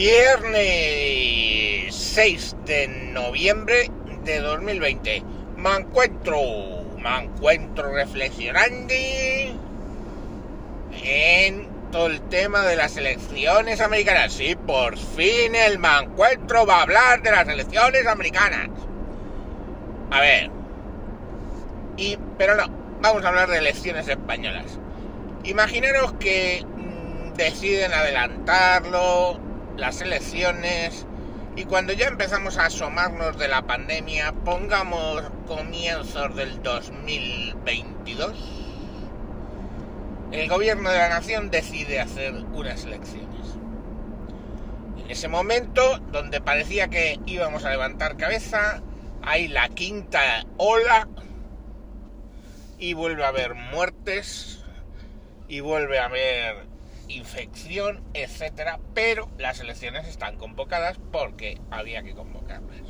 Viernes 6 de noviembre de 2020. Me encuentro, me encuentro reflexionando en todo el tema de las elecciones americanas. Sí, por fin el me encuentro va a hablar de las elecciones americanas. A ver. Y, pero no, vamos a hablar de elecciones españolas. Imaginaros que mm, deciden adelantarlo, las elecciones y cuando ya empezamos a asomarnos de la pandemia, pongamos comienzos del 2022, el gobierno de la nación decide hacer unas elecciones. En ese momento, donde parecía que íbamos a levantar cabeza, hay la quinta ola y vuelve a haber muertes y vuelve a haber infección, etcétera, pero las elecciones están convocadas porque había que convocarlas.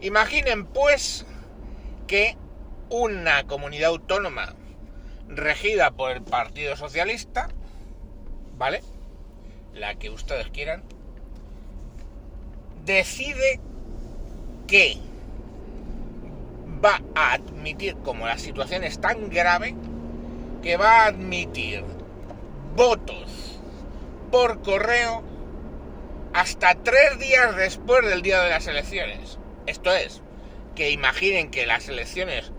Imaginen pues que una comunidad autónoma regida por el Partido Socialista, ¿vale? La que ustedes quieran, decide que va a admitir, como la situación es tan grave, que va a admitir votos por correo hasta tres días después del día de las elecciones. Esto es, que imaginen que las elecciones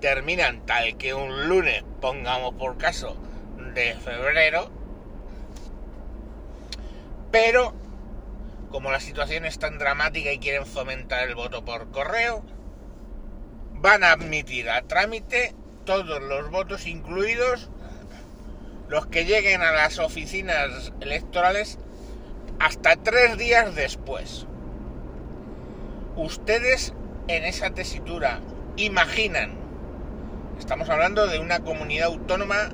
terminan tal que un lunes, pongamos por caso, de febrero, pero como la situación es tan dramática y quieren fomentar el voto por correo, van a admitir a trámite todos los votos incluidos los que lleguen a las oficinas electorales hasta tres días después. Ustedes en esa tesitura imaginan, estamos hablando de una comunidad autónoma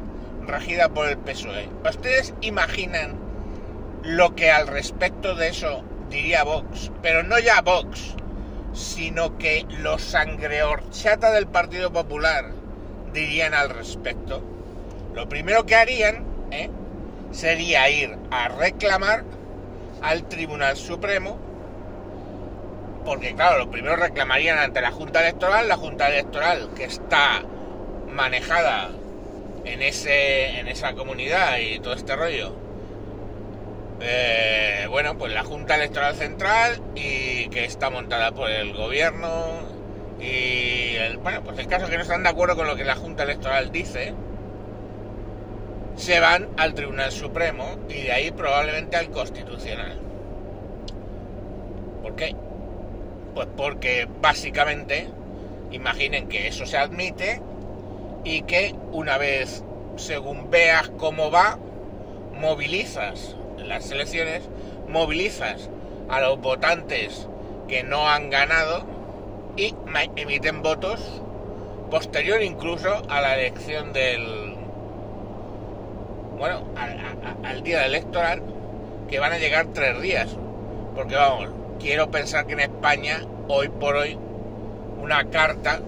regida por el PSOE, ustedes imaginan lo que al respecto de eso diría Vox, pero no ya Vox, sino que los sangreorchata del Partido Popular dirían al respecto lo primero que harían ¿eh? sería ir a reclamar al Tribunal Supremo, porque claro, lo primero reclamarían ante la Junta Electoral, la Junta Electoral que está manejada en, ese, en esa comunidad y todo este rollo. Eh, bueno, pues la Junta Electoral Central y que está montada por el gobierno y el, bueno, pues el caso que no están de acuerdo con lo que la Junta Electoral dice, se van al Tribunal Supremo y de ahí probablemente al Constitucional. ¿Por qué? Pues porque básicamente imaginen que eso se admite y que una vez, según veas cómo va, movilizas las elecciones, movilizas a los votantes que no han ganado y emiten votos posterior incluso a la elección del bueno, al, día electoral, que van a llegar tres días. Porque vamos, quiero pensar que en España, hoy por hoy, una carta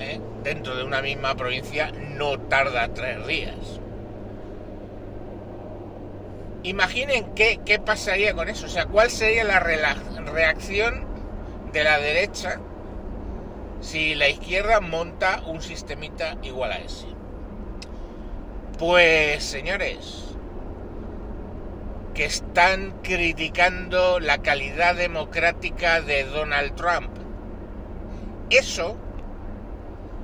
¿eh? dentro de una misma provincia no tarda tres días. Imaginen qué, qué pasaría con eso, o sea, cuál sería la reacción de la derecha si la izquierda monta un sistemita igual a ese. Pues señores, que están criticando la calidad democrática de Donald Trump. Eso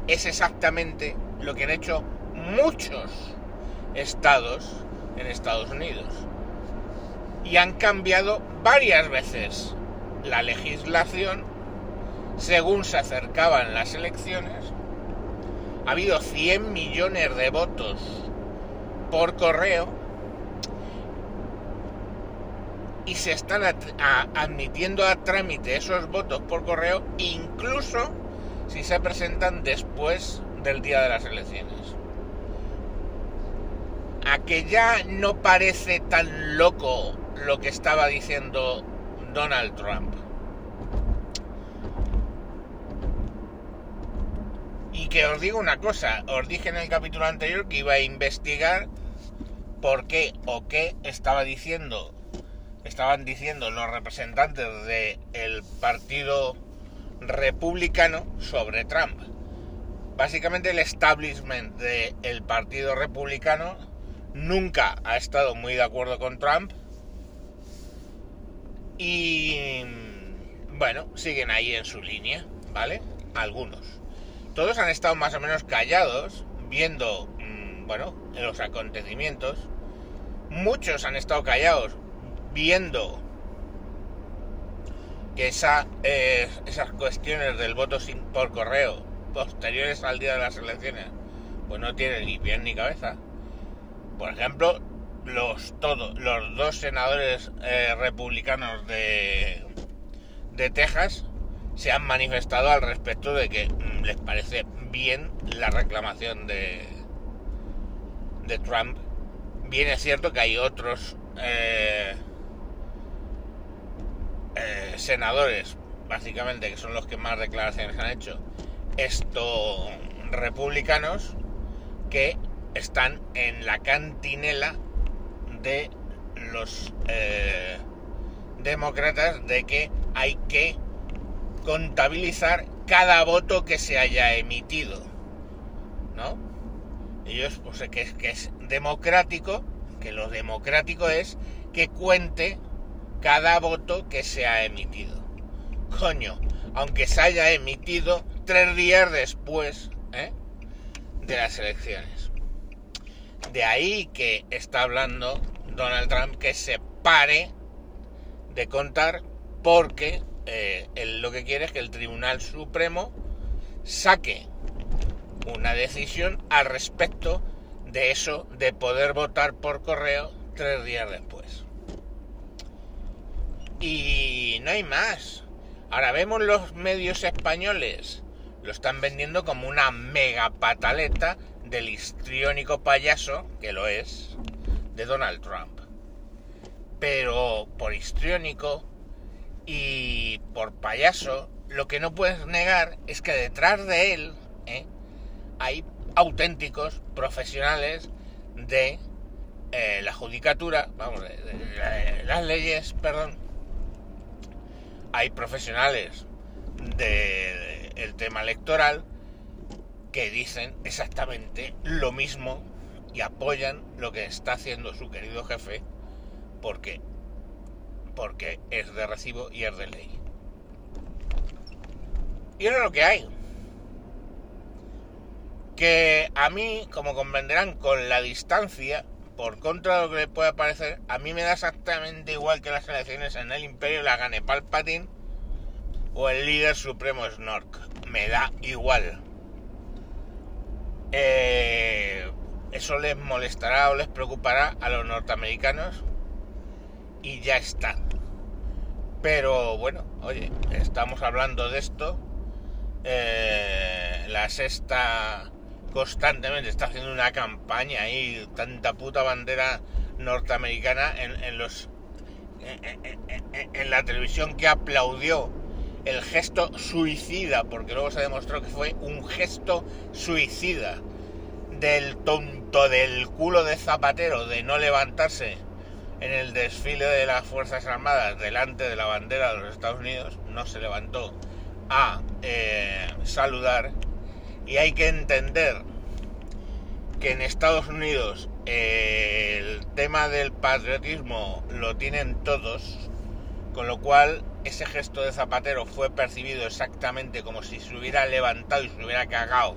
es exactamente lo que han hecho muchos estados en Estados Unidos. Y han cambiado varias veces la legislación según se acercaban las elecciones. Ha habido 100 millones de votos por correo y se están admitiendo a trámite esos votos por correo incluso si se presentan después del día de las elecciones. A que ya no parece tan loco lo que estaba diciendo Donald Trump. Y que os digo una cosa, os dije en el capítulo anterior que iba a investigar por qué o qué estaba diciendo estaban diciendo los representantes del partido republicano sobre Trump. Básicamente el establishment del partido republicano nunca ha estado muy de acuerdo con Trump y bueno, siguen ahí en su línea, ¿vale? Algunos. Todos han estado más o menos callados, viendo, mm, bueno, los acontecimientos. Muchos han estado callados, viendo que esa, eh, esas cuestiones del voto sin, por correo posteriores al día de las elecciones, pues no tienen ni pie ni cabeza. Por ejemplo, los, los dos senadores eh, republicanos de, de Texas se han manifestado al respecto de que mm, les parece bien la reclamación de, de Trump. Bien es cierto que hay otros eh, eh, senadores, básicamente, que son los que más declaraciones han hecho, estos republicanos, que están en la cantinela de los eh, demócratas de que hay que contabilizar cada voto que se haya emitido. ¿No? Ellos, pues que es, que es democrático, que lo democrático es que cuente cada voto que se ha emitido. Coño, aunque se haya emitido tres días después ¿eh? de las elecciones. De ahí que está hablando Donald Trump que se pare de contar porque eh, él lo que quiere es que el Tribunal Supremo saque una decisión al respecto de eso de poder votar por correo tres días después. Y no hay más. Ahora vemos los medios españoles, lo están vendiendo como una mega pataleta del histriónico payaso, que lo es, de Donald Trump. Pero por histriónico y por payaso, lo que no puedes negar es que detrás de él. Hay auténticos profesionales de eh, la judicatura, vamos, de, las leyes, perdón. Hay profesionales del tema electoral que dicen exactamente lo mismo y apoyan lo que está haciendo su querido jefe porque porque es de recibo y es de ley. Y ahora lo que hay. Que a mí, como comprenderán, con la distancia, por contra de lo que le pueda parecer, a mí me da exactamente igual que las elecciones en el Imperio la gane Palpatine o el líder supremo Snork. Me da igual. Eh, eso les molestará o les preocupará a los norteamericanos y ya está. Pero bueno, oye, estamos hablando de esto. Eh, la sexta constantemente está haciendo una campaña ahí, tanta puta bandera norteamericana en, los en, la televisión que aplaudió el gesto suicida, porque luego se demostró que fue un gesto suicida del tonto del culo de Zapatero de no levantarse en el desfile de las Fuerzas Armadas delante de la bandera de los Estados Unidos, no se levantó a eh, saludar y hay que entender que en Estados Unidos eh, el tema del patriotismo lo tienen todos, con lo cual ese gesto de Zapatero fue percibido exactamente como si se hubiera levantado y se hubiera cagado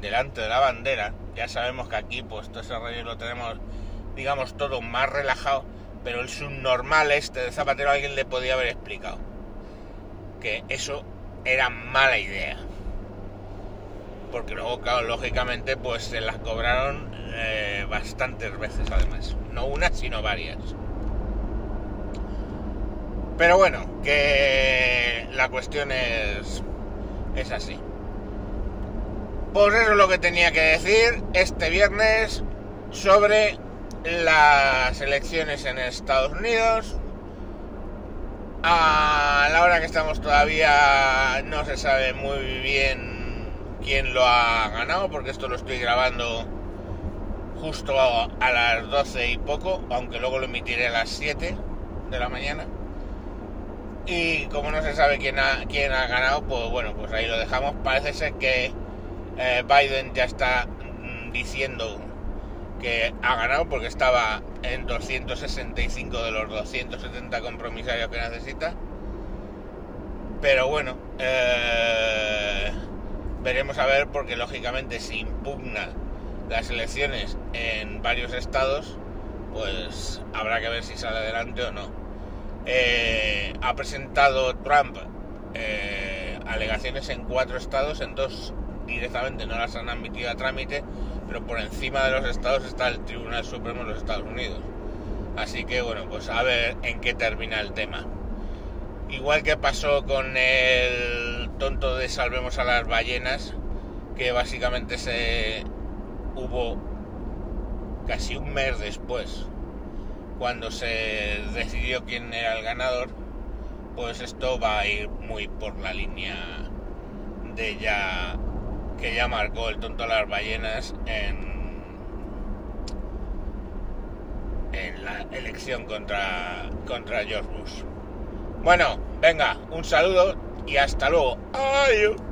delante de la bandera. Ya sabemos que aquí pues todo ese rollo lo tenemos digamos, todo más relajado, pero el subnormal este de Zapatero alguien le podía haber explicado que eso era mala idea. Porque luego, lógicamente, pues se las cobraron eh, bastantes veces además. No una, sino varias. Pero bueno, que la cuestión es, es así. Pues eso es lo que tenía que decir este viernes sobre las elecciones en Estados Unidos. A la hora que estamos todavía no se sabe muy bien quién lo ha ganado, porque esto lo estoy grabando justo a, las 12 y poco, aunque luego lo emitiré a las 7. de la mañana. Y como no se sabe quién ha, quién ha ganado, pues bueno, pues ahí lo dejamos. Parece ser que eh, Biden ya está mm, diciendo que ha ganado porque estaba en 265 de los 270 compromisarios que necesita. Pero bueno, eh, veremos a ver porque lógicamente si impugna las elecciones en varios estados, pues habrá que ver si sale adelante o no. Eh, ha presentado Trump eh, alegaciones en cuatro estados, en dos directamente no las han admitido a trámite, pero por encima de los estados está el Tribunal Supremo de los Estados Unidos. Así que bueno, pues a ver en qué termina el tema. Igual que pasó con el tonto de Salvemos a las ballenas, que básicamente se hubo casi un mes después, cuando se decidió quién era el ganador, pues esto va a ir muy por la línea de ya que ya marcó el tonto a las ballenas en, en la elección contra, contra George Bush. Bueno, venga, un saludo y hasta luego. Adiós.